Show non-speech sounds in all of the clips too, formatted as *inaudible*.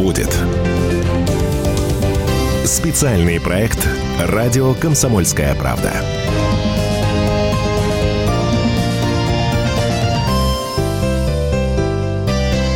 будет. Специальный проект «Радио Комсомольская правда».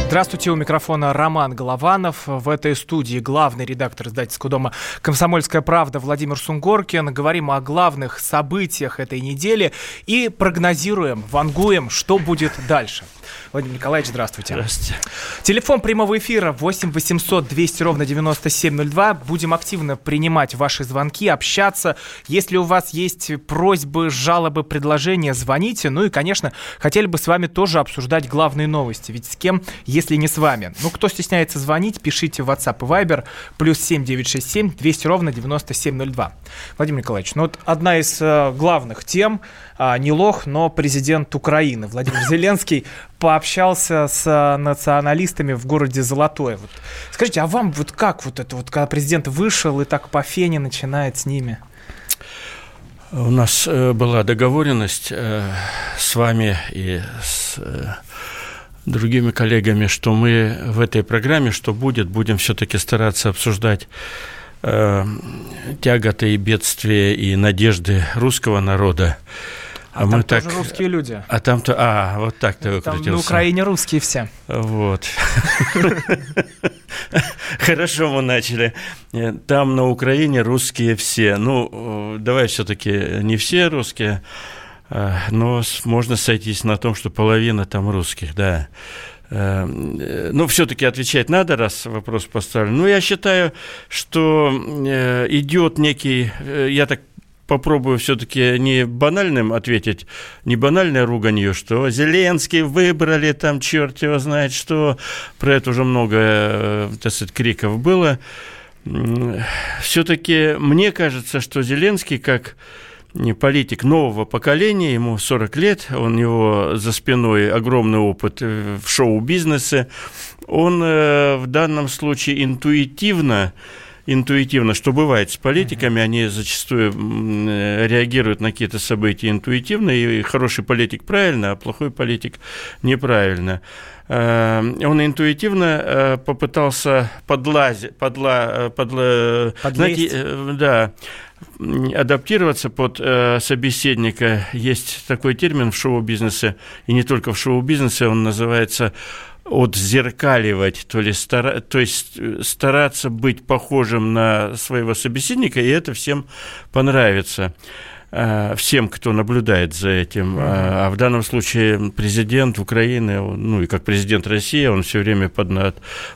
Здравствуйте, у микрофона Роман Голованов. В этой студии главный редактор издательского дома «Комсомольская правда» Владимир Сунгоркин. Говорим о главных событиях этой недели и прогнозируем, вангуем, что будет дальше. Владимир Николаевич, здравствуйте. Здравствуйте. Телефон прямого эфира 8 800 200 ровно 9702. Будем активно принимать ваши звонки, общаться. Если у вас есть просьбы, жалобы, предложения, звоните. Ну и, конечно, хотели бы с вами тоже обсуждать главные новости. Ведь с кем, если не с вами? Ну, кто стесняется звонить, пишите в WhatsApp и Viber плюс 7967 200 ровно 9702. Владимир Николаевич, ну вот одна из э, главных тем, э, не лох, но президент Украины Владимир *laughs* Зеленский пообщался с э, националистами в городе Золотое. Вот. Скажите, а вам вот как вот это вот, когда президент вышел и так по фене начинает с ними? У нас э, была договоренность э, с вами и с другими коллегами, что мы в этой программе, что будет, будем все-таки стараться обсуждать э, тяготы и бедствия и надежды русского народа. А, мы так... русские люди. А там-то... А, вот так ты там выкрутился. на Украине русские все. Вот. *laughs* Хорошо мы начали. Там на Украине русские все. Ну, давай все-таки не все русские, а, но можно сойтись на том, что половина там русских, да. Э, ну, все-таки отвечать надо, раз вопрос поставлен. Ну, я считаю, что э, идет некий, э, я так попробую все-таки не банальным ответить, не банальное руганье, что Зеленский выбрали, там черт его знает что, про это уже много, э, так сказать, криков было. Все-таки мне кажется, что Зеленский как политик нового поколения, ему 40 лет, у него за спиной огромный опыт э, в шоу-бизнесе, он э, в данном случае интуитивно интуитивно, что бывает с политиками, они зачастую реагируют на какие-то события интуитивно, и хороший политик правильно, а плохой политик неправильно. Э, он интуитивно э, попытался подлазить, подла, подла, знаете, да, адаптироваться под э, собеседника. Есть такой термин в шоу-бизнесе, и не только в шоу-бизнесе, он называется отзеркаливать, то, ли стара, то есть э, стараться быть похожим на своего собеседника, и это всем понравится э, всем, кто наблюдает за этим. А, а в данном случае президент Украины, ну и как президент России, он все время под,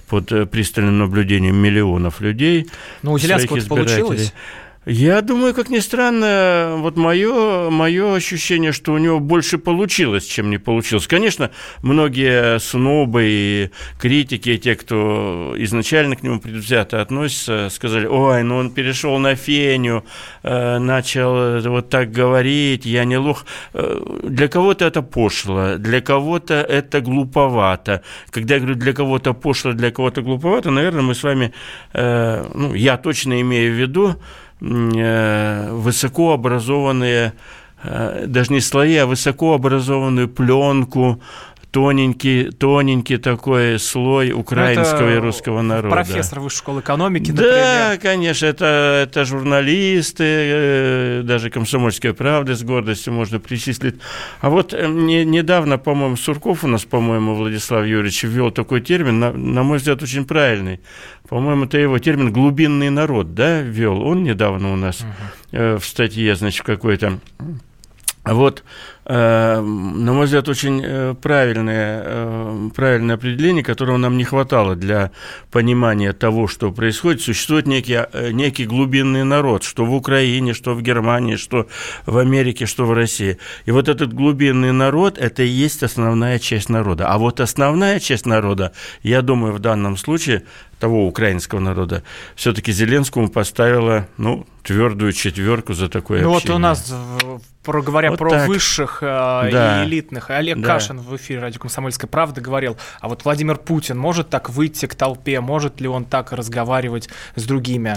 под э, пристальным наблюдением миллионов людей. Ну, у Зеленского получилось? Я думаю, как ни странно, вот мое, мое ощущение, что у него больше получилось, чем не получилось. Конечно, многие снобы и критики, те, кто изначально к нему предвзято относятся, сказали, ой, ну он перешел на феню, э, начал вот так говорить, я не лох. Э, для кого-то это пошло, для кого-то это глуповато. Когда я говорю для кого-то пошло, для кого-то глуповато, наверное, мы с вами, э, ну, я точно имею в виду, высокообразованные э, даже не слои, а высокообразованную пленку тоненький, тоненький такой слой украинского это и русского народа. Профессор высшей школы экономики, например. Да, конечно, это, это журналисты, э, даже «Комсомольская правда» с гордостью можно причислить. А вот э, не, недавно, по-моему, Сурков у нас, по-моему, Владислав Юрьевич ввел такой термин, на, на мой взгляд, очень правильный. По-моему, это его термин «глубинный народ», да, ввел. Он недавно у нас угу. в статье, значит, какой-то вот, на мой взгляд, очень э, правильное, э, правильное определение, которого нам не хватало для понимания того, что происходит. Существует некий, некий глубинный народ, что в Украине, что в Германии, что в Америке, что в России. И вот этот глубинный народ – это и есть основная часть народа. А вот основная часть народа, я думаю, в данном случае того украинского народа, все-таки Зеленскому поставила, ну, твердую четверку за такое ну, общение. вот у нас, говоря вот про так. высших э, да. и элитных, Олег да. Кашин в эфире «Радио Комсомольская правда» говорил, а вот Владимир Путин может так выйти к толпе, может ли он так разговаривать с другими?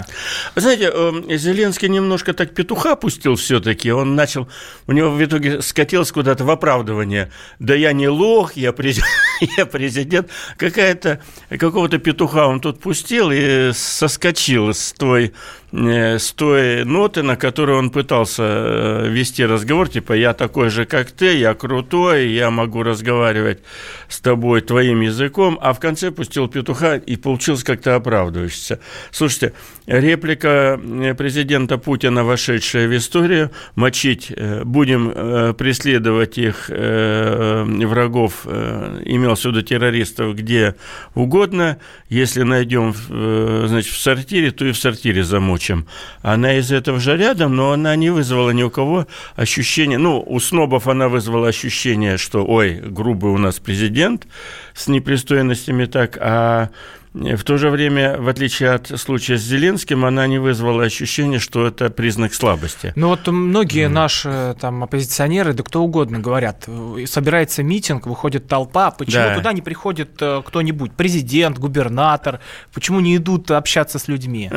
знаете, э, Зеленский немножко так петуха пустил все-таки, он начал, у него в итоге скатилось куда-то в оправдывание, да я не лох, я, през... *laughs* я президент. Какая-то, какого-то петуха он тут пустил и соскочил с той с той ноты, на которой он пытался э, вести разговор, типа «я такой же, как ты, я крутой, я могу разговаривать с тобой твоим языком», а в конце пустил петуха и получилось как-то оправдывающийся. Слушайте, реплика э, президента Путина, вошедшая в историю, мочить будем преследовать их врагов, имелся в виду террористов, где угодно, если найдем значит, в сортире, то и в сортире замочим прочим. Она из этого же рядом, но она не вызвала ни у кого ощущения, ну, у снобов она вызвала ощущение, что, ой, грубый у нас президент с непристойностями так, а в то же время, в отличие от случая с Зеленским, она не вызвала ощущения, что это признак слабости. Ну вот многие mm. наши там оппозиционеры, да кто угодно говорят, собирается митинг, выходит толпа, почему да. туда не приходит э, кто-нибудь, президент, губернатор, почему не идут общаться с людьми?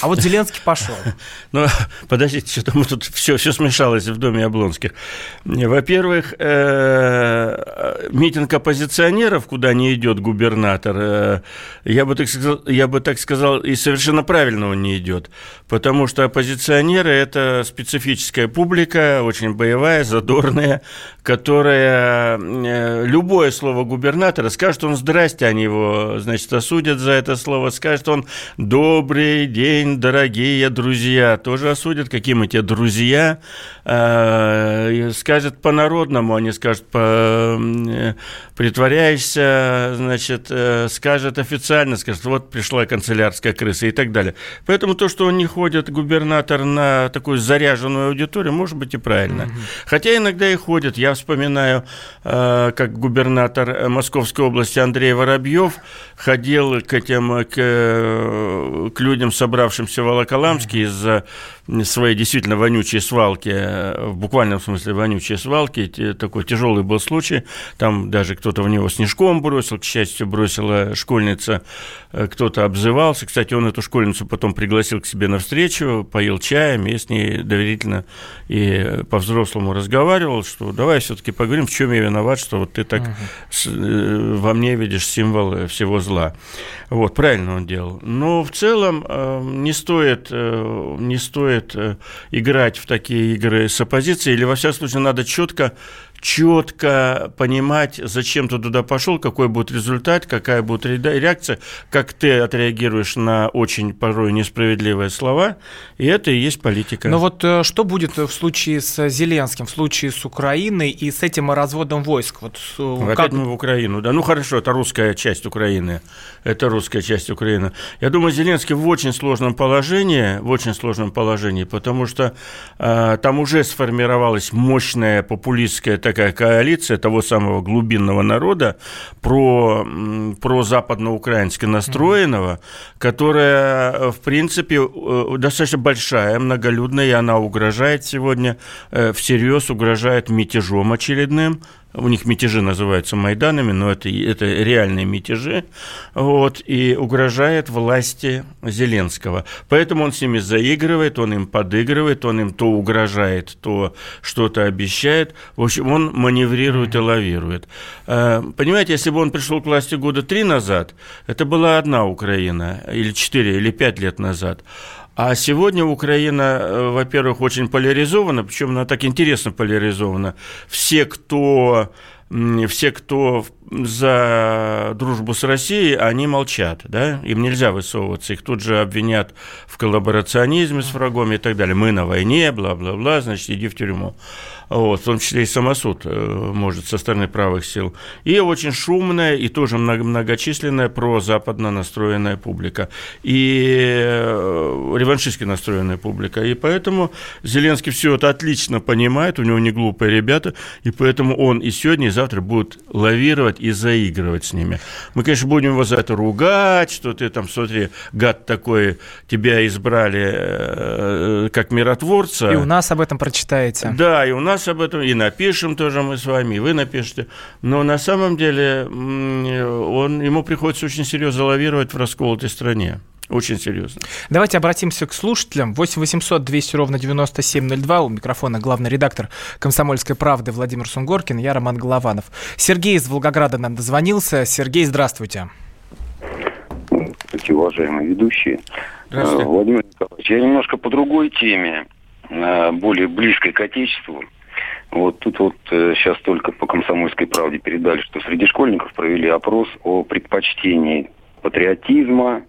А вот Зеленский пошел. *laughs* Ну, подождите, что-то мы тут все, все смешалось в доме Облонских. Во-первых, э, митинг оппозиционеров, куда не идет губернатор, э, я бы так сказал, я бы так сказал и совершенно правильно он не идет, потому что оппозиционеры – это специфическая публика, очень боевая, задорная, которая э, любое слово губернатора, скажет он «здрасте», они его, значит, осудят за это слово, скажет он «добрый день, дорогие друзья», тоже осудят, какие мы те друзья, э, скажет по-народному, они скажут по э, притворяешься, значит, скажет официально, скажет, вот пришла канцелярская крыса и так далее. Поэтому то, что он не ходит, губернатор, на такую заряженную аудиторию, может быть и правильно. Угу. Хотя иногда и ходит. Я вспоминаю, э, как губернатор Московской области Андрей Воробьев ходил к этим, к, к людям, собравшимся в Волоколамске из-за своей действительно вонючей свалки, в буквальном смысле вонючей свалки, такой тяжелый был случай, там даже кто-то в него снежком бросил, к счастью, бросила школьница, э, кто-то обзывался, кстати, он эту школьницу потом пригласил к себе на встречу, поил чаем, и с ней доверительно и по-взрослому разговаривал, что давай все-таки поговорим, в чем я виноват, что вот ты так uh-huh. во мне видишь символ всего зла. Вот, правильно он делал. Но в целом э, не стоит, э, не стоит э, играть в такие игры с оппозицией, или, во всяком случае, надо четко четко понимать, зачем ты туда пошел, какой будет результат, какая будет реакция, как ты отреагируешь на очень порой несправедливые слова, и это и есть политика. Но вот э, что будет в случае с Зеленским, в случае с Украиной и с этим разводом войск? Вот, как... Опять мы в Украину, да, ну хорошо, это русская часть Украины, это русская часть Украины. Я думаю, Зеленский в очень сложном положении, в очень сложном положении, потому что э, там уже сформировалась мощная популистская так такая коалиция того самого глубинного народа, про, про западноукраински настроенного, которая, в принципе, э, достаточно большая, многолюдная, и она угрожает сегодня, э, всерьез угрожает мятежом очередным, у них мятежи называются Майданами, но это, это реальные мятежи, вот, и угрожает власти Зеленского. Поэтому он с ними заигрывает, он им подыгрывает, он им то угрожает, то что-то обещает. В общем, он маневрирует и лавирует. Э, понимаете, если бы он пришел к власти года три назад, это была одна Украина, или четыре, или пять лет назад. А сегодня Украина, э, во-первых, очень поляризована, причем она так интересно поляризована. Все, кто все, кто за дружбу с Россией, они молчат, да, им нельзя высовываться, их тут же обвинят в коллаборационизме с врагом и так далее. Мы на войне, бла-бла-бла, значит, иди в тюрьму вот, в том числе и самосуд э, может со стороны правых сил, и очень шумная и тоже многочисленная прозападно настроенная публика, и э, реваншистски настроенная публика. И поэтому Зеленский все это отлично понимает, у него не глупые ребята, и поэтому он и сегодня, и завтра будет лавировать и заигрывать с ними. Мы, конечно, будем его за это ругать, что ты там, смотри, гад такой, тебя избрали э, как миротворца. И у нас об этом прочитаете. Да, и у нас нас об этом, и напишем тоже мы с вами, и вы напишите. Но на самом деле он, ему приходится очень серьезно лавировать в расколотой стране. Очень серьезно. Давайте обратимся к слушателям. 8 800 200 ровно 9702. У микрофона главный редактор «Комсомольской правды» Владимир Сунгоркин. Я Роман Голованов. Сергей из Волгограда нам дозвонился. Сергей, здравствуйте. Здравствуйте, уважаемые ведущие. Здравствуйте. Владимир Николаевич, я немножко по другой теме, более близкой к Отечеству. Вот тут вот сейчас только по «Комсомольской правде» передали, что среди школьников провели опрос о предпочтении патриотизма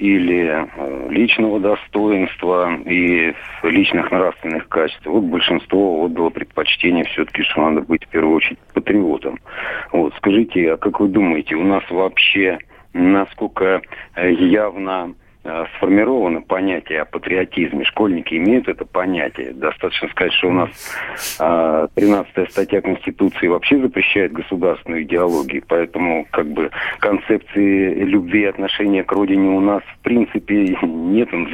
или э, личного достоинства и личных нравственных качеств. Вот большинство отдало предпочтение все-таки, что надо быть в первую очередь патриотом. Вот скажите, а как вы думаете, у нас вообще насколько э, явно сформировано понятие о патриотизме. Школьники имеют это понятие. Достаточно сказать, что у нас 13 э, статья Конституции вообще запрещает государственную идеологию, поэтому как бы концепции любви и отношения к родине у нас в принципе нет на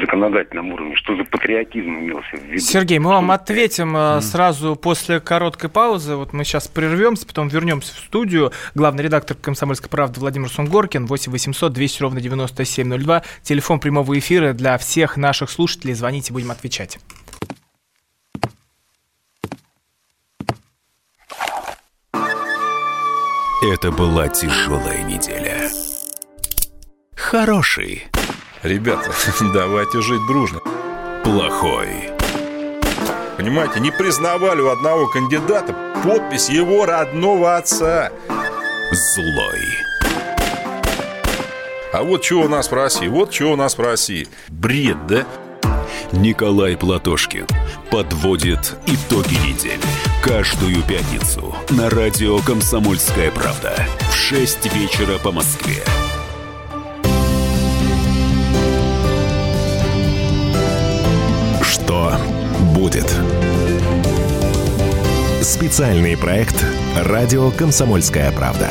законодательном уровне. Что за патриотизм имелся в виду? Сергей, мы вам ответим mm. сразу после короткой паузы. Вот мы сейчас прервемся, потом вернемся в студию. Главный редактор «Комсомольской правды» Владимир Сунгоркин, 8 800 200 ровно 9702 телефон прямого эфира для всех наших слушателей. Звоните, будем отвечать. Это была тяжелая неделя. Хороший. Ребята, *laughs* давайте жить дружно. Плохой. Понимаете, не признавали у одного кандидата подпись его родного отца. Злой. А вот что у нас в России, вот что у нас в России. Бред, да? Николай Платошкин подводит итоги недели. Каждую пятницу на радио «Комсомольская правда» в 6 вечера по Москве. Что будет? Специальный проект «Радио Комсомольская правда».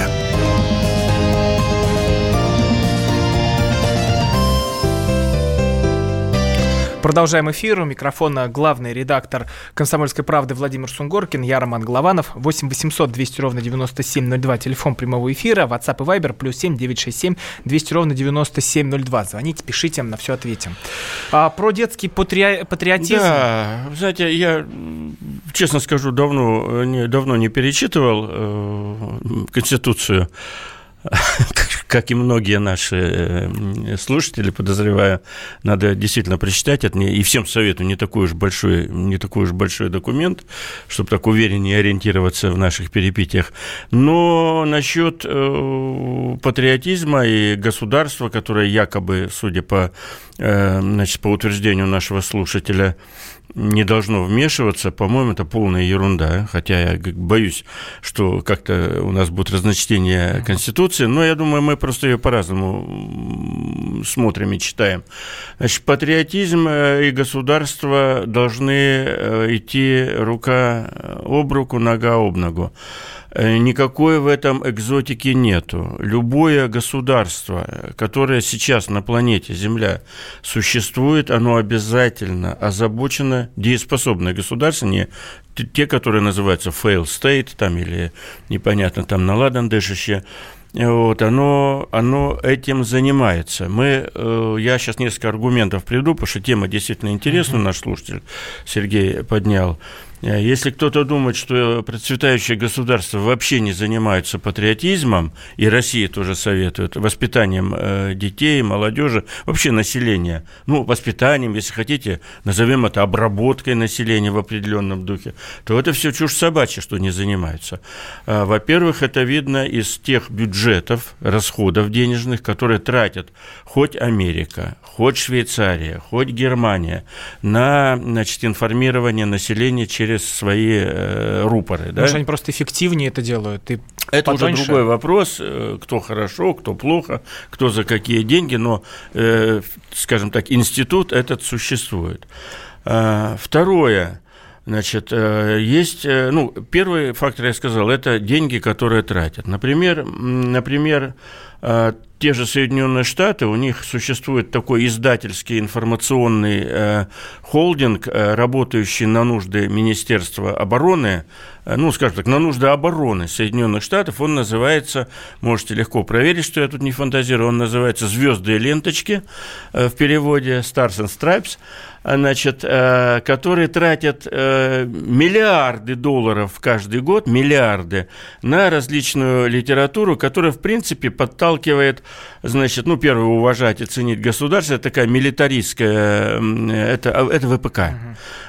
Продолжаем эфир. У микрофона главный редактор «Комсомольской правды» Владимир Сунгоркин, я Роман Голованов. 8 800 200 ровно 9702, телефон прямого эфира, WhatsApp и Viber, плюс 7 967 200 ровно 9702. Звоните, пишите, на все ответим. А, про детский патри... патриотизм. Да, знаете, я, честно скажу, давно не, давно не перечитывал э, Конституцию *laughs* как и многие наши э, слушатели, подозреваю, надо действительно прочитать это. И всем советую не такой уж большой, не такой уж большой документ, чтобы так увереннее ориентироваться в наших перепитиях. Но насчет э, патриотизма и государства, которое якобы, судя по, э, значит, по утверждению нашего слушателя, не должно вмешиваться, по-моему, это полная ерунда. Хотя я боюсь, что как-то у нас будет разночтение Конституции, но я думаю, мы просто ее по-разному смотрим и читаем. Значит, патриотизм э, и государство должны э, идти рука об руку, нога об ногу. Э, никакой в этом экзотики нету. Любое государство, которое сейчас на планете Земля существует, оно обязательно озабочено, дееспособное государство, не те, которые называются fail state, там или непонятно, там наладан дышащее, вот, оно, оно этим занимается. Мы, э, я сейчас несколько аргументов приведу, потому что тема действительно интересна, наш слушатель Сергей поднял. Э, если кто-то думает, что процветающие государства вообще не занимаются патриотизмом, и Россия тоже советует, воспитанием э, детей, молодежи, вообще населения, ну, воспитанием, если хотите, назовем это обработкой населения в определенном духе, то это все чушь собачья, что не занимаются. Э, во-первых, это видно из тех бюджетов, расходов денежных, которые тратят хоть Америка, хоть Швейцария, хоть Германия на значит, информирование населения через через свои э, рупоры. Потому да? что они просто эффективнее это делают. И это потоньше... уже другой вопрос, э, кто хорошо, кто плохо, кто за какие деньги, но, э, скажем так, институт этот существует. А, второе. Значит, э, есть, э, ну, первый фактор, я сказал, это деньги, которые тратят. Например, например те же Соединенные Штаты, у них существует такой издательский информационный э, холдинг, э, работающий на нужды Министерства обороны, э, ну, скажем так, на нужды обороны Соединенных Штатов. Он называется, можете легко проверить, что я тут не фантазирую, он называется «Звезды и ленточки» э, в переводе «Stars and Stripes» значит, э, которые тратят э, миллиарды долларов каждый год, миллиарды, на различную литературу, которая, в принципе, подталкивает, значит, ну, первое, уважать и ценить государство, это такая милитаристская, это, а, это ВПК.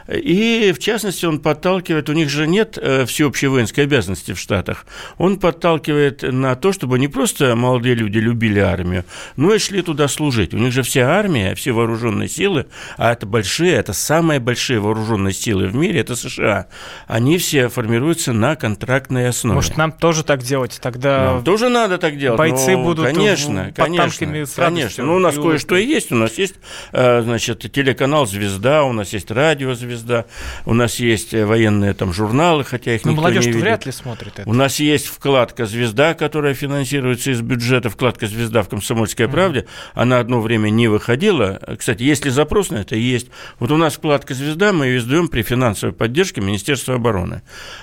И, в частности, он подталкивает, у них же нет э, всеобщей воинской обязанности в Штатах, он подталкивает на то, чтобы не просто молодые люди любили армию, но и шли туда служить. У них же вся армия, все вооруженные силы, а это большие, это самые большие вооруженные силы в мире, это США, они все формируются на контрактной основе. Может, нам тоже так делать? Тогда нам тоже надо так делать. Бойцы будут конечно, под конечно, танками с конечно. Ну, у нас кое-что и есть. У нас есть, э, значит, телеканал «Звезда», у нас есть радио «Звезда», звезда. У нас есть э, военные там журналы, хотя их Но никто молодежь не видит. вряд ли смотрит это. У нас есть вкладка «Звезда», которая финансируется из бюджета, вкладка «Звезда» в «Комсомольской правде». Она одно время не выходила. Кстати, есть ли запрос на это? Есть. Вот у нас вкладка «Звезда», мы ее издаем при финансовой поддержке Министерства обороны.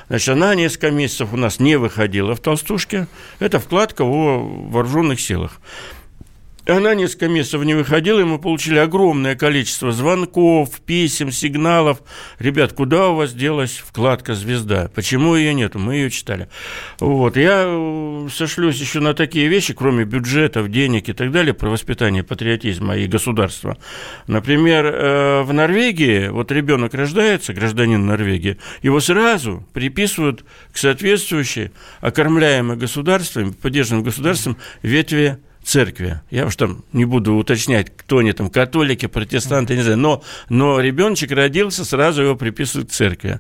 Значит, она несколько месяцев у нас не выходила в «Толстушке». Это вкладка о вооруженных силах. Она несколько месяцев не выходила, и мы получили огромное количество звонков, писем, сигналов. Ребят, куда у вас делась вкладка «Звезда»? Почему ее нету? Мы ее читали. Вот. Я э, сошлюсь еще на такие вещи, кроме бюджетов, денег и так далее, про воспитание патриотизма и государства. Например, э, в Норвегии, вот ребенок рождается, гражданин Норвегии, его сразу приписывают к соответствующей, окормляемой государством, поддержанным государством ветви церкви. Я уж там не буду уточнять, кто они там, католики, протестанты, не знаю. Но, но ребеночек родился, сразу его приписывают к церкви.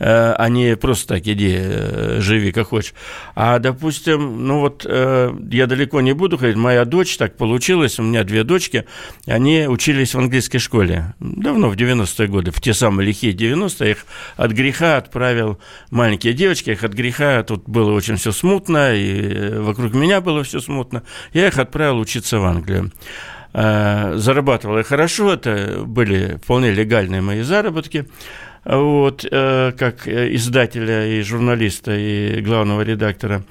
Э, а не просто так иди, э, живи как хочешь. А, допустим, ну вот э, я далеко не буду ходить, моя дочь, так получилось, у меня две дочки, они учились в английской школе, давно, в 90-е годы, в те самые лихие 90-е, их от греха отправил маленькие девочки, их от греха, тут было очень все смутно, и вокруг меня было все смутно, я их отправил учиться в Англию. Зарабатывал я хорошо, это были вполне легальные мои заработки вот, э, как издателя и журналиста, и главного редактора.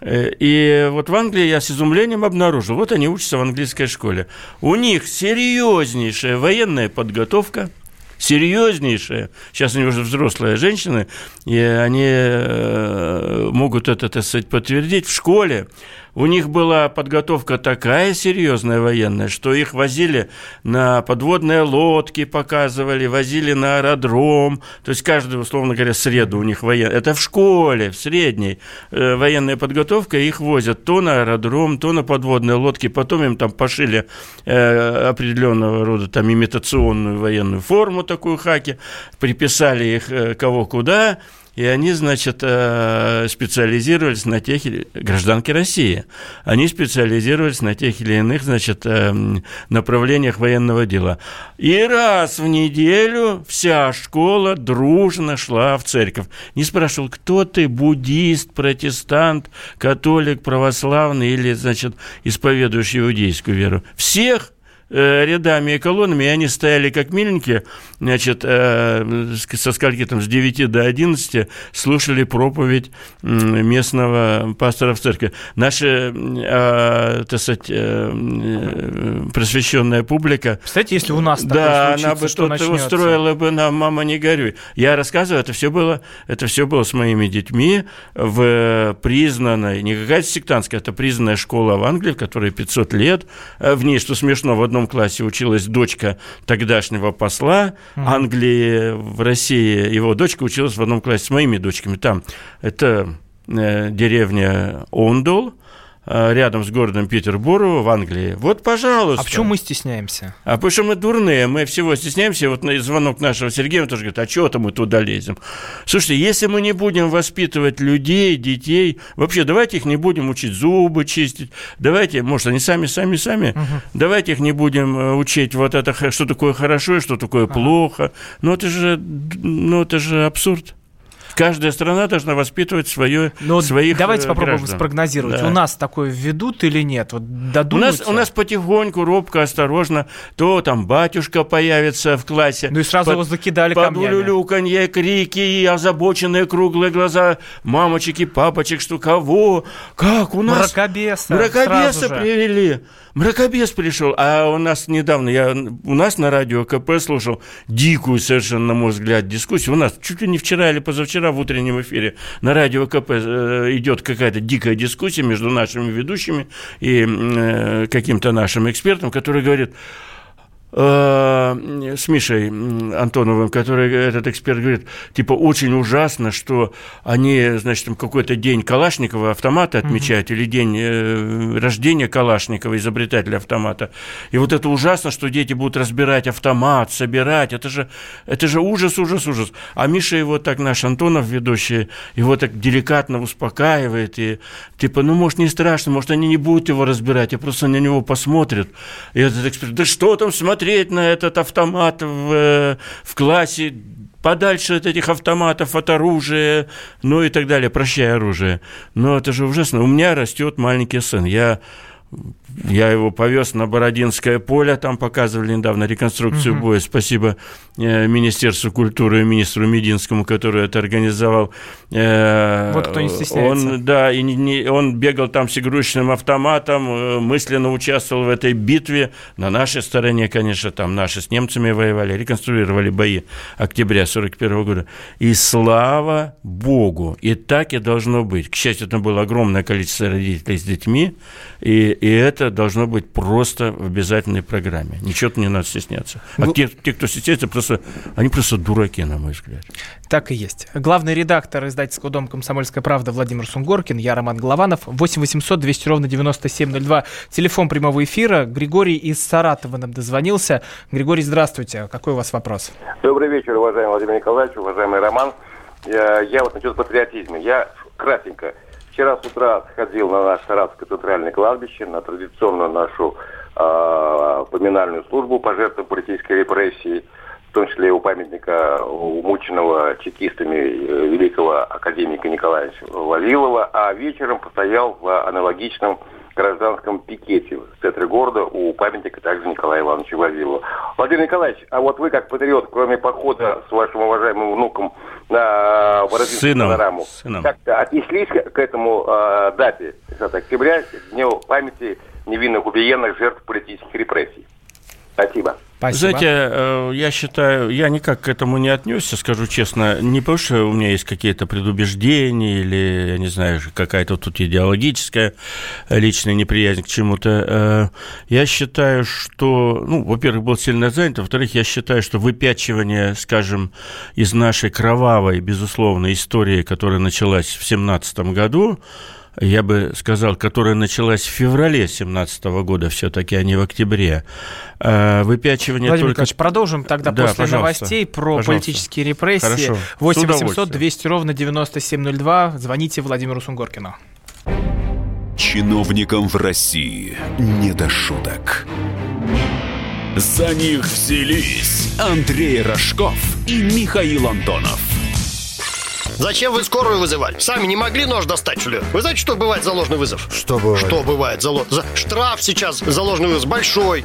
Э, и вот в Англии я с изумлением обнаружил, вот они учатся в английской школе. У них серьезнейшая военная подготовка, серьезнейшая. Сейчас они уже взрослые женщины, и они э, могут это, так сказать, подтвердить. В школе у них была подготовка такая серьезная военная, что их возили на подводные лодки, показывали, возили на аэродром. То есть каждую, условно говоря, среду у них военная. Это в школе, в средней э, военная подготовка. Их возят то на аэродром, то на подводные лодки. Потом им там пошили э, определенного рода там имитационную военную форму, такую хаки. Приписали их э, кого куда и они, значит, э, специализировались на тех гражданки России. Они специализировались на тех или иных, значит, э, направлениях военного дела. И раз в неделю вся школа дружно шла в церковь. Не спрашивал, кто ты, буддист, протестант, католик, православный или, значит, исповедующий иудейскую веру. Всех рядами и колоннами, и они стояли как миленькие, значит, э, со скольки там, с 9 до 11 слушали проповедь местного пастора в церкви. Наша, э, так сказать, просвещенная публика... Кстати, если у нас Да, она бы что-то устроила бы нам, мама, не горюй. Я рассказываю, это все было, это все было с моими детьми в признанной, не какая-то сектантская, это признанная школа в Англии, в которой 500 лет, в ней, что смешно, в одном одном классе училась дочка тогдашнего посла mm-hmm. Англии в России. Его дочка училась в одном классе с моими дочками. Там это э, деревня Ондол, рядом с городом Петербургу в Англии. Вот, пожалуйста. А почему мы стесняемся? А потому что мы дурные, мы всего стесняемся. Вот звонок нашего Сергея тоже говорит, а чего-то мы туда лезем. Слушайте, если мы не будем воспитывать людей, детей, вообще давайте их не будем учить зубы чистить, давайте, может, они сами, сами, сами, угу. давайте их не будем э, учить вот это, что такое хорошо и что такое ага. плохо. Ну, это же, ну, это же абсурд. Каждая страна должна воспитывать свое, Но своих давайте э, попробуем граждан. спрогнозировать. Да. У нас такое введут или нет? Вот У нас, у нас потихоньку, робко, осторожно, то там батюшка появится в классе. Ну и сразу его закидали под камнями. улюлюканье, крики и озабоченные круглые глаза мамочек и папочек, что кого, как у нас... Мракобеса. Мракобеса привели. Мракобес пришел. А у нас недавно, я у нас на радио КП слушал дикую совершенно, на мой взгляд, дискуссию. У нас чуть ли не вчера или позавчера в утреннем эфире на радио КП э, идет какая-то дикая дискуссия между нашими ведущими и э, каким-то нашим экспертом, который говорит, э, с Мишей Антоновым, который, этот эксперт, говорит, типа, очень ужасно, что они, значит, там какой-то день Калашникова автомата отмечают, или день э, рождения Калашникова, изобретателя автомата. И вот это ужасно, что дети будут разбирать автомат, собирать. Это же, это же ужас, ужас, ужас. А Миша его так, наш Антонов, ведущий, его так деликатно успокаивает. И типа, ну, может, не страшно, может, они не будут его разбирать, а просто на него посмотрят. И этот эксперт, да что там смотреть на этот автомат в, э, в классе, подальше от этих автоматов, от оружия, ну и так далее, прощай оружие. Но это же ужасно. У меня растет маленький сын. Я я его повез на Бородинское поле, там показывали недавно реконструкцию Мгм. боя. Спасибо э, Министерству культуры и министру Мединскому, который это организовал. Э, Вот кто не стесняется. Он, да, и не- не- он бегал там с игрушечным автоматом, э, мысленно участвовал в этой битве. На нашей стороне, конечно, там наши с немцами воевали, реконструировали бои октября 41 года. И слава Богу, и так и должно быть. К счастью, там было огромное количество родителей с детьми, и, и это должно быть просто в обязательной программе. Ничего не надо стесняться. А Ну- те, те, кто стесняется, просто, они просто дураки, на мой взгляд. Так и есть. Главный редактор издательского дома «Комсомольская правда» Владимир Сунгоркин, я Роман Голованов. 8 800 200 ровно 9702. Телефон прямого эфира. Григорий из Саратова нам дозвонился. Григорий, здравствуйте. Какой у вас вопрос? Добрый вечер, уважаемый Владимир Николаевич, уважаемый Роман. Я, я вот насчет патриотизма. Я кратенько. Вчера с утра сходил на наше Саратовское центральное кладбище, на традиционную нашу э, поминальную службу по жертвам политической репрессии, в том числе у памятника умученного чекистами э, великого академика Николая Вавилова, а вечером постоял в аналогичном гражданском пикете в центре города у памятника также Николая Ивановича Вавилова. Владимир Николаевич, а вот вы как патриот, кроме похода с вашим уважаемым внуком на Бородинскую Сыном. панораму, Сыном. как-то отнеслись к этому э, дате 10 октября, дню памяти невинных убиенных жертв политических репрессий? Спасибо. Спасибо. Знаете, э, я считаю, я никак к этому не отнесся, скажу честно, не потому что у меня есть какие-то предубеждения или, я не знаю, какая-то тут идеологическая личная неприязнь к чему-то. Э, Я считаю, что, ну, во-первых, был сильно занят, во-вторых, я считаю, что выпячивание, скажем, из нашей кровавой, безусловно, истории, которая началась в 17 году, я бы сказал, которая началась в феврале 2017 года, все-таки, а не в октябре. Э, Выпячивание Владимир только... Николаевич, продолжим тогда Да, после пожалуйста. новостей про Пожалуйста. политические репрессии. Хорошо. С 8 800 удовольствием. 200 ровно 9702. Звоните Владимиру Сунгоркину. Чиновникам в России не до шуток. За них взялись Андрей Рожков и Михаил Антонов. Зачем вы скорую вызывали? Сами не могли нож достать, что ли? Вы знаете, что бывает за ложный вызов? Что бывает? Что бывает за ложный? Штраф сейчас за ложный вызов большой.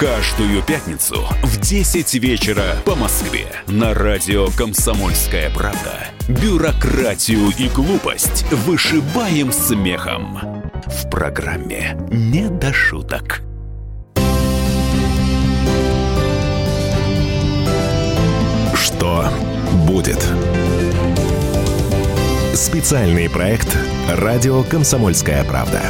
Каждую пятницу в 10 вечера по Москве на радио «Комсомольская правда». Бюрократию и глупость вышибаем смехом. В программе «Не до шуток». Что будет? Специальный проект «Радио Комсомольская правда».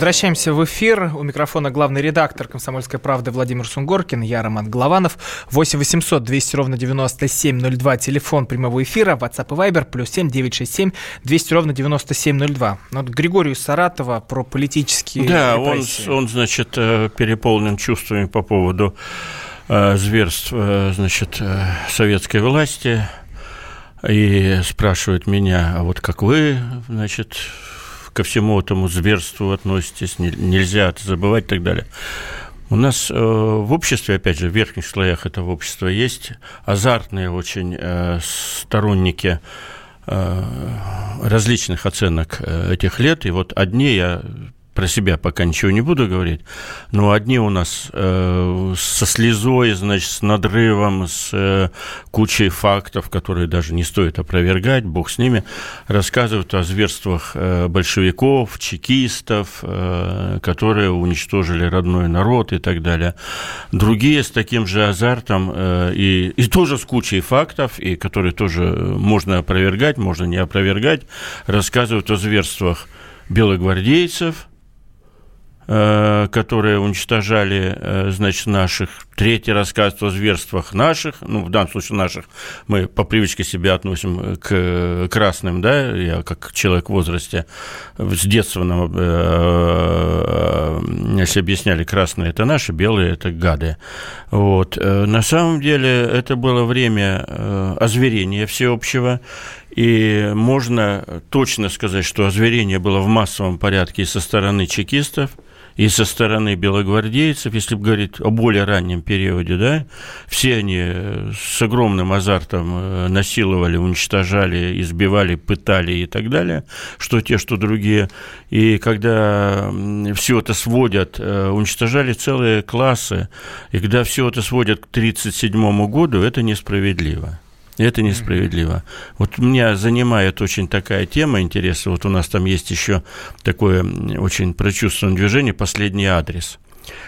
Возвращаемся в эфир. У микрофона главный редактор «Комсомольской правды» Владимир Сунгоркин, я Роман Голованов. 8 800 200 ровно 9702, телефон прямого эфира, WhatsApp и Viber, плюс 7 967 200 ровно 9702. Ну, вот Григорию Саратова про политические Да, он, он, значит, э, переполнен чувствами по поводу э, зверств, э, значит, э, советской власти. И спрашивает меня, а вот как вы, значит, ко всему этому зверству относитесь, нельзя это забывать и так далее. У нас э, в обществе, опять же, в верхних слоях этого общества есть азартные очень э, сторонники э, различных оценок этих лет. И вот одни я про себя пока ничего не буду говорить, но одни у нас э, со слезой, значит, с надрывом, с э, кучей фактов, которые даже не стоит опровергать, бог с ними, рассказывают о зверствах э, большевиков, чекистов, э, которые уничтожили родной народ и так далее. Другие с таким же азартом э, и, и тоже с кучей фактов, и которые тоже можно опровергать, можно не опровергать, рассказывают о зверствах белогвардейцев – которые уничтожали, э, значит, наших. Третий рассказ о зверствах наших, ну, в данном случае наших, мы по привычке себя относим к красным, да, я как человек в возрасте, с детства нам, э, если объясняли, красные – это наши, белые – это гады. Вот. На самом деле это было время озверения всеобщего, и можно точно сказать, что озверение было в массовом порядке со стороны чекистов – и со стороны белогвардейцев, если говорить о более раннем периоде, да, все они э, с огромным азартом э, насиловали, уничтожали, избивали, пытали и так далее, что те, что другие. И когда все это сводят, э, уничтожали целые классы, и когда все это сводят к 1937 году, это несправедливо. Это несправедливо. Вот меня занимает очень такая тема интереса. Вот у нас там есть еще такое очень прочувственное движение «Последний адрес».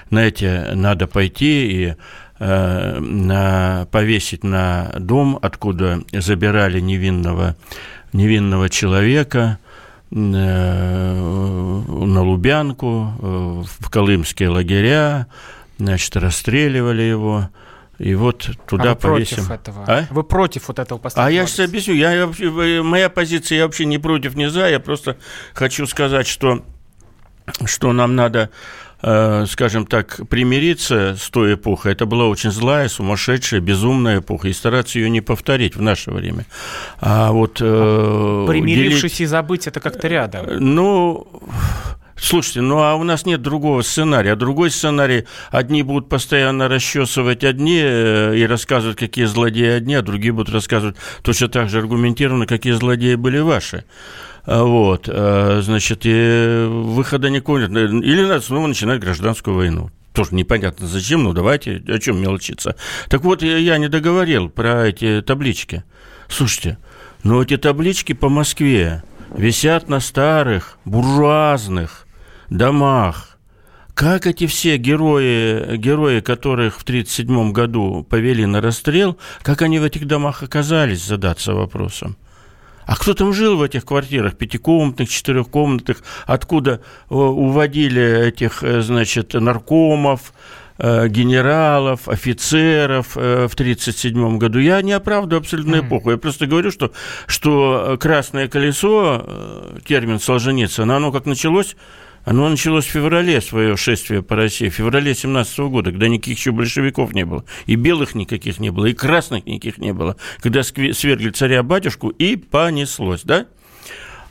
Знаете, надо пойти и э, на, повесить на дом, откуда забирали невинного, невинного человека, э, на Лубянку, э, в колымские лагеря, значит, расстреливали его – и вот туда а вы повесим. против этого? А? Вы против вот этого последнего? А я сейчас объясню. Я, моя позиция, я вообще не против, не за. Я просто хочу сказать, что, что нам надо э, скажем так, примириться с той эпохой. Это была очень злая, сумасшедшая, безумная эпоха, и стараться ее не повторить в наше время. А вот... Э, Примирившись делить... и забыть, это как-то рядом. Ну... Слушайте, ну а у нас нет другого сценария. Другой сценарий, одни будут постоянно расчесывать одни э, и рассказывать, какие злодеи одни, а другие будут рассказывать точно так же аргументированно, какие злодеи были ваши. А, вот, э, значит, и выхода никакого нет. Или надо снова начинать гражданскую войну тоже непонятно зачем, ну давайте, о чем мелочиться. Так вот, я не договорил про эти таблички. Слушайте, ну эти таблички по Москве висят на старых, буржуазных, домах. Как эти все герои, герои, которых в 1937 году повели на расстрел, как они в этих домах оказались, задаться вопросом. А кто там жил в этих квартирах, пятикомнатных, четырехкомнатных, откуда э, уводили этих, э, значит, наркомов, Э, генералов, офицеров в 1937 году. Я не оправдываю абсолютно эпоху. Я просто говорю, что, что «красное колесо», термин Солженицына, оно как началось оно началось в феврале, свое шествие по России, в феврале 17 года, когда никаких еще большевиков не было, и белых никаких не было, и красных никаких не было, когда свергли царя-батюшку, и понеслось, да?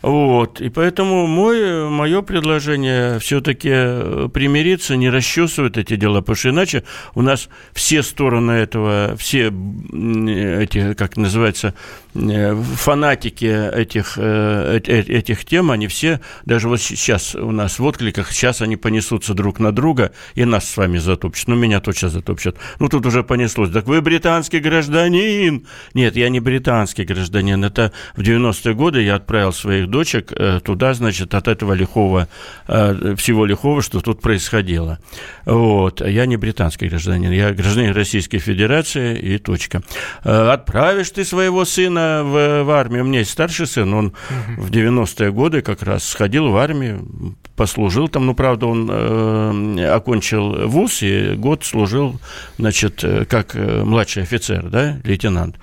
Вот. И поэтому мой, мое предложение все-таки э, примириться, не расчесывать эти дела, потому что иначе у нас все стороны этого, все эти, как называется, Э, фанатики этих, э, этих тем, они все, даже вот сейчас у нас в откликах, сейчас они понесутся друг на друга и нас с вами затопчут. Ну, меня точно затопчут. Ну, тут уже понеслось. Так вы британский гражданин. Нет, я не британский гражданин. Это в 90-е годы я отправил своих дочек э, туда, значит, от этого лихого, э, всего лихого, что тут происходило. Вот. Я не британский гражданин, я гражданин Российской Федерации и точка. Отправишь ты своего сына в, в армию. У меня есть старший сын, он угу. в 90-е годы как раз сходил в армию, послужил там, ну, правда, он э, окончил вуз и год служил, значит, как младший офицер, да, лейтенант.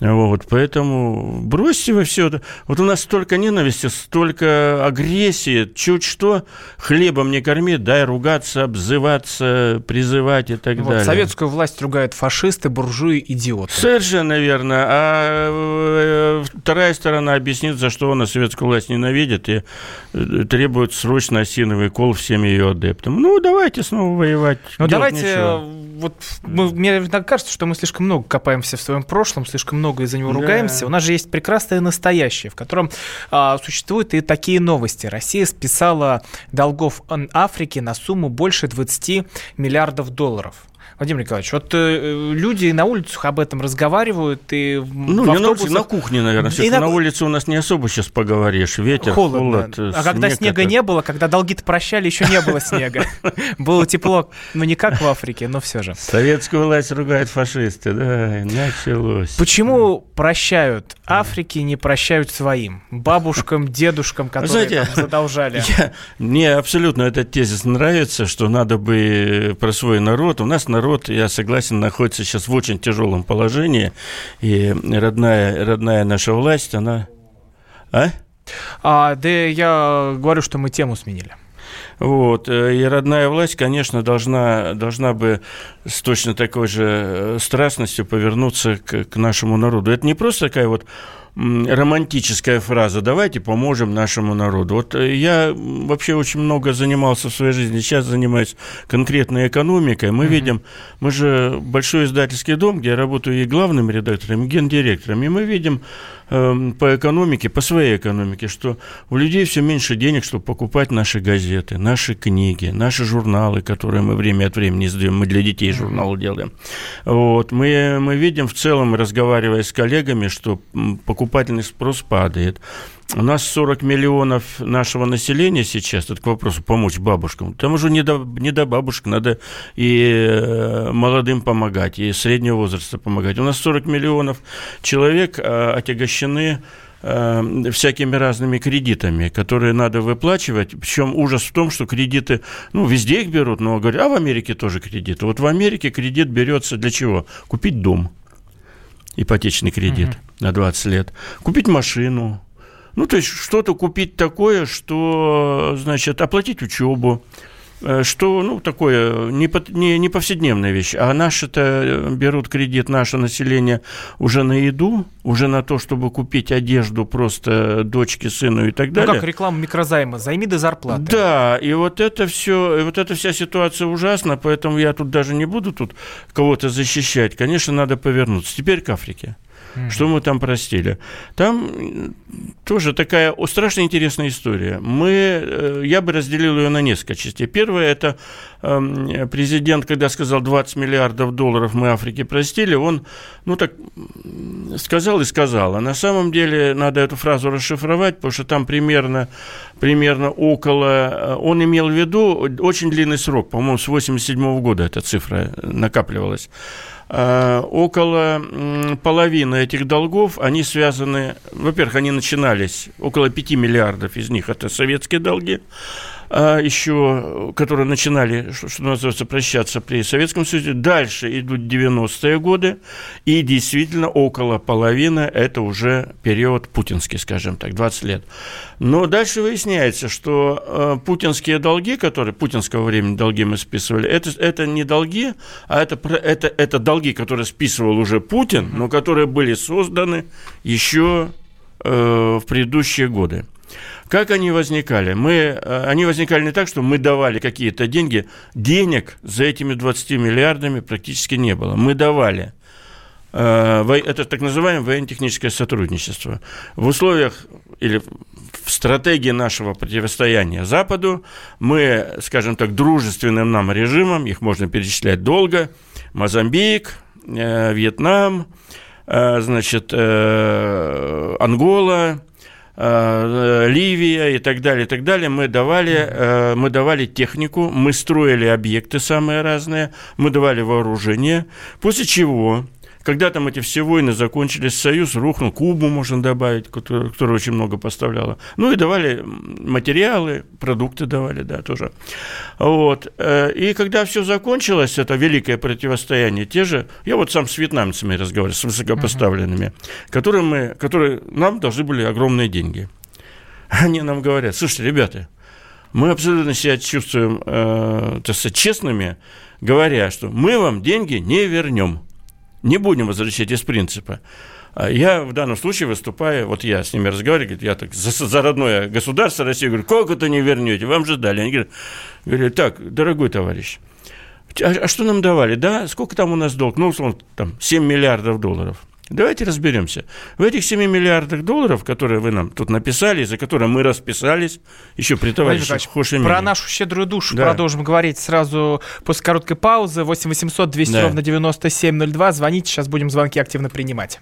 Вот, поэтому бросьте вы все это. Вот у нас столько ненависти, столько агрессии. Чуть что, хлебом не корми, дай ругаться, обзываться, призывать и так вот, далее. Советскую власть ругают фашисты, буржуи, идиоты. Совершенно верно. А э, вторая сторона объяснит, за что она советскую власть ненавидит и э, требует срочно осиновый кол всем ее адептам. Ну, давайте снова воевать. Ну, давайте, нечего. вот мы, мне кажется, что мы слишком много копаемся в своем прошлом, слишком много много из-за него да. ругаемся. У нас же есть прекрасное настоящее, в котором а, существуют и такие новости. Россия списала долгов Африке на сумму больше 20 миллиардов долларов. Владимир Николаевич, вот э, люди на улицах об этом разговаривают и Ну, не на улице, на кухне, наверное. И на... на улице у нас не особо сейчас поговоришь. Ветер, Холодно. холод, А снег когда снега это... не было, когда долги-то прощали, еще не было снега. *laughs* Было тепло, ну не как в Африке, но все же. Советскую власть ругают фашисты, да, началось. Почему прощают Африке, не прощают своим? Бабушкам, *laughs* дедушкам, которые задолжали. *laughs* Мне абсолютно этот тезис нравится, что надо бы про свой народ. У нас народ народ, я согласен, находится сейчас в очень тяжелом положении, и родная, родная наша власть, она... А? а? Да я говорю, что мы тему сменили. Вот. Э, и родная власть, конечно, должна, должна бы с точно такой же э, страстностью повернуться к, к нашему народу. Это не просто такая вот романтическая фраза «давайте поможем нашему народу». Вот э, я вообще очень много занимался в своей жизни, сейчас занимаюсь конкретной экономикой. Мы mm-hmm. видим, мы же большой издательский дом, где я работаю и главным редактором, и гендиректором, и мы видим э, по экономике, по своей экономике, что у людей все меньше денег, чтобы покупать наши газеты, наши книги, наши журналы, которые мы время от времени издаем, мы для детей журнал делаем. Вот. Мы, мы видим в целом, разговаривая с коллегами, что покупательный спрос падает. У нас 40 миллионов нашего населения сейчас, это к вопросу помочь бабушкам. Там уже не до, не до бабушек, надо и э, молодым помогать, и среднего возраста помогать. У нас 40 миллионов человек э, отягощены э, всякими разными кредитами, которые надо выплачивать. Причем ужас в том, что кредиты, ну, везде их берут, но говорят, а в Америке тоже кредиты. Вот в Америке кредит берется для чего? Купить дом ипотечный кредит угу. на 20 лет, купить машину, ну, то есть что-то купить такое, что, значит, оплатить учебу, Э, что, ну, такое не, не, не повседневная вещь, а наши-то э, берут кредит, наше население уже на еду, уже на то, чтобы купить одежду просто дочке, сыну и так далее. Ну, как реклама микрозайма, займи до зарплаты. Да, и вот это все, вот эта вся ситуация ужасна, поэтому я тут даже не буду тут кого-то защищать. Конечно, надо повернуться. Теперь к Африке. Что мы там простили? Там тоже такая страшно интересная история. Мы, э, я бы разделил ее на несколько частей. Первое – это эм, президент, когда сказал 20 миллиардов долларов мы Африке простили, он, ну так, сказал и сказал. А на самом деле надо эту фразу расшифровать, потому что там примерно, примерно около... Э, он имел в виду очень длинный срок, по-моему, с 87 года эта цифра накапливалась. Э, около половины этих долгов, они связаны, во-первых, они начинались, около 5 миллиардов из них это советские долги, а еще, которые начинали, что называется, прощаться при Советском Союзе. Дальше идут 90-е годы, и действительно около половины это уже период путинский, скажем так, 20 лет. Но дальше выясняется, что э, путинские долги, которые путинского времени долги мы списывали, это, это не долги, а это, это, это долги, которые списывал уже Путин, но которые были созданы еще э, в предыдущие годы. Как они возникали? Мы, э, они возникали не так, что мы давали какие-то деньги. Денег за этими 20 миллиардами практически не было. Мы давали. Э, это так называемое военно-техническое сотрудничество. В условиях или в стратегии нашего противостояния Западу мы, скажем так, дружественным нам режимом, их можно перечислять долго, Мозамбик, э, Вьетнам, значит, Ангола, Ливия и так далее, и так далее, мы давали, э, мы давали технику, мы строили объекты самые разные, мы давали вооружение, после чего когда там эти все войны закончились, Союз рухнул, Кубу можно добавить, которая, которая очень много поставляла. Ну и давали материалы, продукты давали, да, тоже. Вот. Э, и когда все закончилось, это великое противостояние, те же, я вот сам с вьетнамцами разговаривал, с высокопоставленными, uh-huh. которые, мы, которые нам должны были огромные деньги. Они нам говорят, слушайте, ребята, мы абсолютно себя чувствуем, э, так сказать, честными, говоря, что мы вам деньги не вернем не будем возвращать из принципа. А я в данном случае выступаю, вот я с ними разговариваю, говорит, я так за, за родное государство России, говорю, как это не вернете, вам же дали. Они говорят, так, дорогой товарищ, а, а что нам давали? Да, сколько там у нас долг? Ну, условно, там 7 миллиардов долларов. Давайте разберемся. В этих 7 миллиардах долларов, которые вы нам тут написали, за которые мы расписались, еще при товарище. Про нашу щедрую душу да. продолжим говорить сразу после короткой паузы. 8 800 200 да. ровно 9702. Звоните, сейчас будем звонки активно принимать.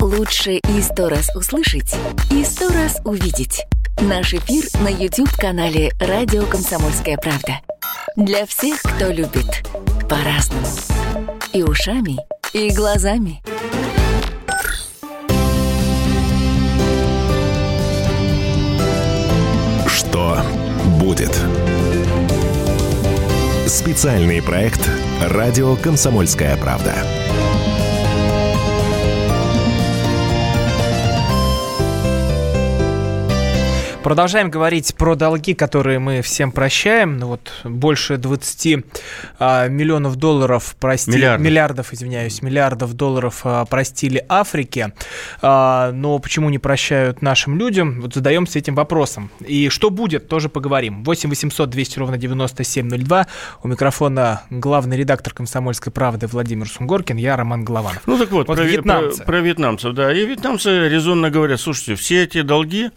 Лучше и сто раз услышать, и сто раз увидеть. Наш эфир на YouTube-канале «Радио Комсомольская правда». Для всех, кто любит по-разному. И ушами, и глазами. Будет? Специальный проект «Радио Комсомольская правда». Продолжаем говорить про долги, которые мы всем прощаем. Ну вот больше 20 а, миллионов долларов простили... Миллиардов. миллиардов, извиняюсь, миллиардов долларов а, простили Африке. А, но почему не прощают нашим людям? Вот задаемся этим вопросом. И что будет, тоже поговорим. 8 800 200 ровно 9702. У микрофона главный редактор «Комсомольской правды» Владимир Сунгоркин. Я Роман Голованов. Ну так вот, вот про, вьетнамцы. Про, про вьетнамцев, да. И вьетнамцы резонно говорят, слушайте, все эти долги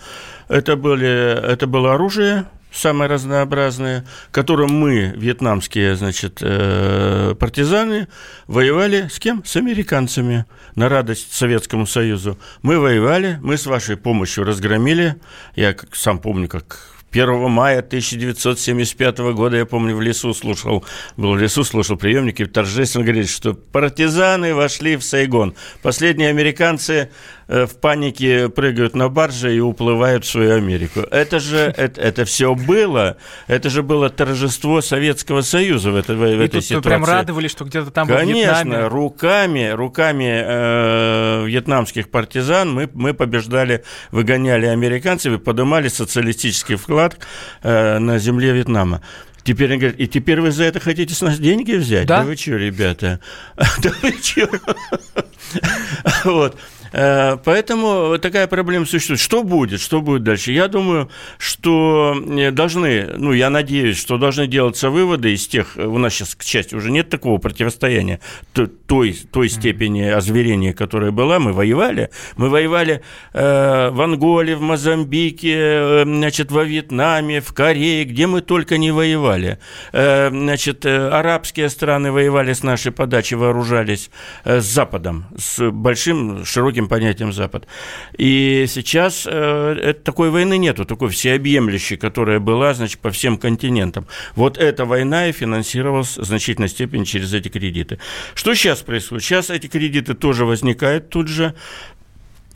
это, были, это было оружие, самые разнообразные, которым мы, вьетнамские, значит, э, партизаны, воевали с кем? С американцами на радость Советскому Союзу. Мы воевали, мы с вашей помощью разгромили. Я сам помню, как 1 мая 1975 года, я помню, в лесу слушал, был в лесу, слушал приемники, торжественно говорит, что партизаны вошли в Сайгон. Последние американцы в панике прыгают на барже и уплывают в свою Америку. Это же, это, это все было, это же было торжество Советского Союза в, этой, в и этой тут ситуации. прям радовались, что где-то там Конечно, Вьетнаме. руками, руками э, вьетнамских партизан мы, мы побеждали, выгоняли американцев и поднимали социалистический вклад вклад э, на земле Вьетнама. Теперь они говорят, и теперь вы за это хотите с нас деньги взять? Да, да вы что, ребята? *laughs* Да вы что? *laughs* Вот. Э, поэтому такая проблема существует. Что будет? Что будет дальше? Я думаю, что э, должны, ну, я надеюсь, что должны делаться выводы из тех, у нас сейчас, к счастью, уже нет такого противостояния, той, той степени озверения, которая была. Мы воевали. Мы воевали э, в Анголе, в Мозамбике, э, значит, во Вьетнаме, в Корее, где мы только не воевали. Э, значит, арабские страны воевали с нашей подачи, вооружались э, с Западом, с большим, широким таким понятием Запад. И сейчас э, такой войны нету, такой всеобъемлющей, которая была, значит, по всем континентам. Вот эта война и финансировалась в значительной степени через эти кредиты. Что сейчас происходит? Сейчас эти кредиты тоже возникают тут же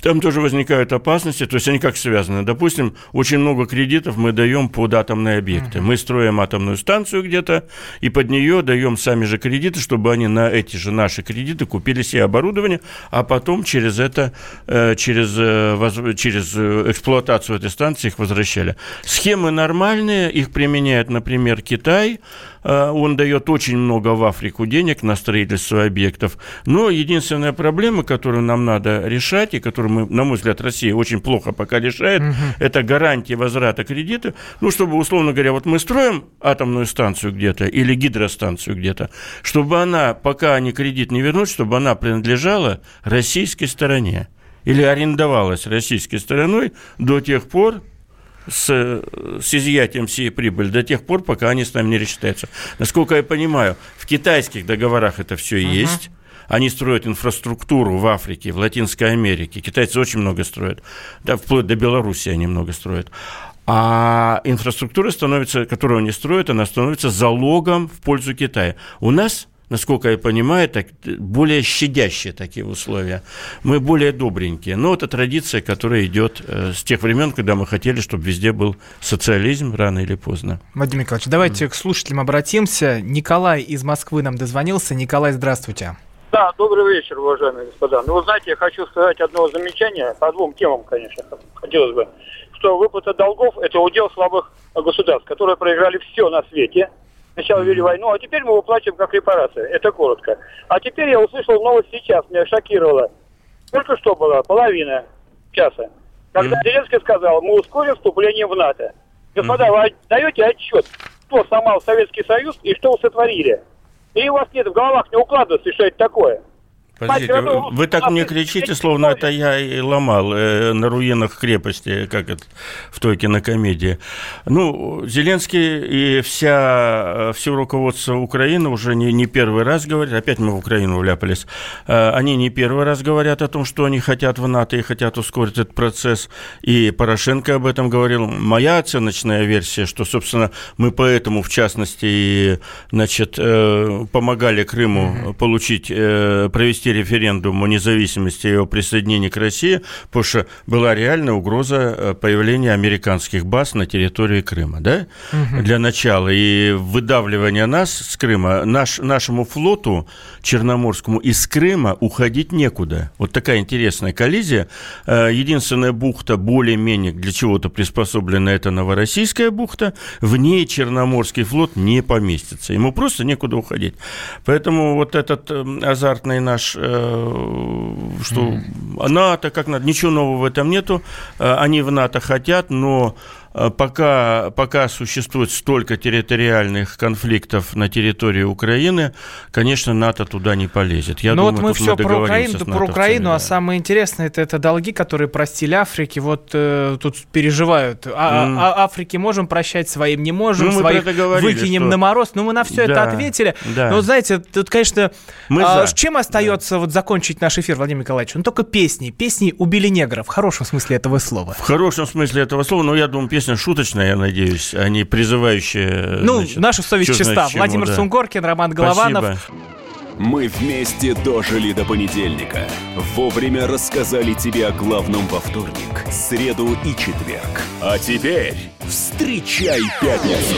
там тоже возникают опасности, то есть они как связаны. Допустим, очень много кредитов мы даем под атомные объекты. Мы строим атомную станцию где-то, и под нее даем сами же кредиты, чтобы они на эти же наши кредиты купили себе оборудование, а потом через это, э, через, э, через э, эксплуатацию этой станции их возвращали. Схемы нормальные, их применяет, например, Китай, он дает очень много в Африку денег на строительство объектов. Но единственная проблема, которую нам надо решать, и которую, мы, на мой взгляд, Россия очень плохо пока решает, угу. это гарантия возврата кредита. Ну, чтобы, условно говоря, вот мы строим атомную станцию где-то или гидростанцию где-то, чтобы она, пока они кредит не вернут, чтобы она принадлежала российской стороне или арендовалась российской стороной до тех пор, с, с изъятием всей прибыли до тех пор, пока они с нами не рассчитаются. Насколько я понимаю, в китайских договорах это все uh-huh. есть. Они строят инфраструктуру в Африке, в Латинской Америке. Китайцы очень много строят. Да, вплоть до Белоруссии они много строят. А инфраструктура становится, которую они строят, она становится залогом в пользу Китая. У нас насколько я понимаю, так, более щадящие такие условия. Мы более добренькие. Но это традиция, которая идет э, с тех времен, когда мы хотели, чтобы везде был социализм рано или поздно. Владимир Николаевич, давайте mm. к слушателям обратимся. Николай из Москвы нам дозвонился. Николай, здравствуйте. Да, добрый вечер, уважаемые господа. Ну, вы знаете, я хочу сказать одно замечание по двум темам, конечно, хотелось бы что выплата долгов – это удел слабых государств, которые проиграли все на свете. Сначала вели войну, а теперь мы выплачиваем как репарации. Это коротко. А теперь я услышал новость сейчас, меня шокировало. Только что было, половина часа. Когда Зеленский сказал, мы ускорим вступление в НАТО. Господа, вы даете отчет, кто сломал Советский Союз и что вы сотворили? И у вас нет в головах не укладывается, что это такое. Подождите, вы, так мне кричите, словно это я и ломал э, на руинах крепости, как это в той кинокомедии. Ну, Зеленский и вся, все руководство Украины уже не, не первый раз говорят, опять мы в Украину вляпались, э, они не первый раз говорят о том, что они хотят в НАТО и хотят ускорить этот процесс, и Порошенко об этом говорил. Моя оценочная версия, что, собственно, мы поэтому, в частности, значит, э, помогали Крыму получить, э, провести провести референдум о независимости и о присоединении к России, потому что была реальная угроза э, появления американских баз на территории Крыма, да, угу. для начала. И выдавливание нас с Крыма, наш, нашему флоту Черноморскому из Крыма уходить некуда. Вот такая интересная коллизия. Э, единственная бухта более-менее для чего-то приспособлена, это Новороссийская бухта. В ней Черноморский флот не поместится. Ему просто некуда уходить. Поэтому вот этот э, азартный наш что mm-hmm. НАТО, как надо, ничего нового в этом нету. Э, они в НАТО хотят, но Э, пока, пока существует столько территориальных конфликтов на территории Украины, конечно, НАТО туда не полезет. Я Но ну думаю, вот мы все мы про Украину, про Украину, да. а самое интересное, это, это долги, которые простили Африке. Вот э, тут переживают. А, mm. а, Африке можем прощать, своим не можем, ну, своих говорили, выкинем что... на мороз. Ну, мы на все да, это ответили. Да. Но, знаете, тут, конечно, мы а, за. чем остается да. вот закончить наш эфир, Владимир Николаевич? Ну, только песни. Песни убили негров. В хорошем смысле этого слова. В хорошем смысле этого слова, но я думаю, песни песня шуточная, я надеюсь, а не призывающая. Ну, значит, наша совесть чиста. Чему, Владимир да. Сунгоркин, Роман Голованов. Спасибо. Мы вместе дожили до понедельника. Вовремя рассказали тебе о главном во вторник, среду и четверг. А теперь встречай пятницу.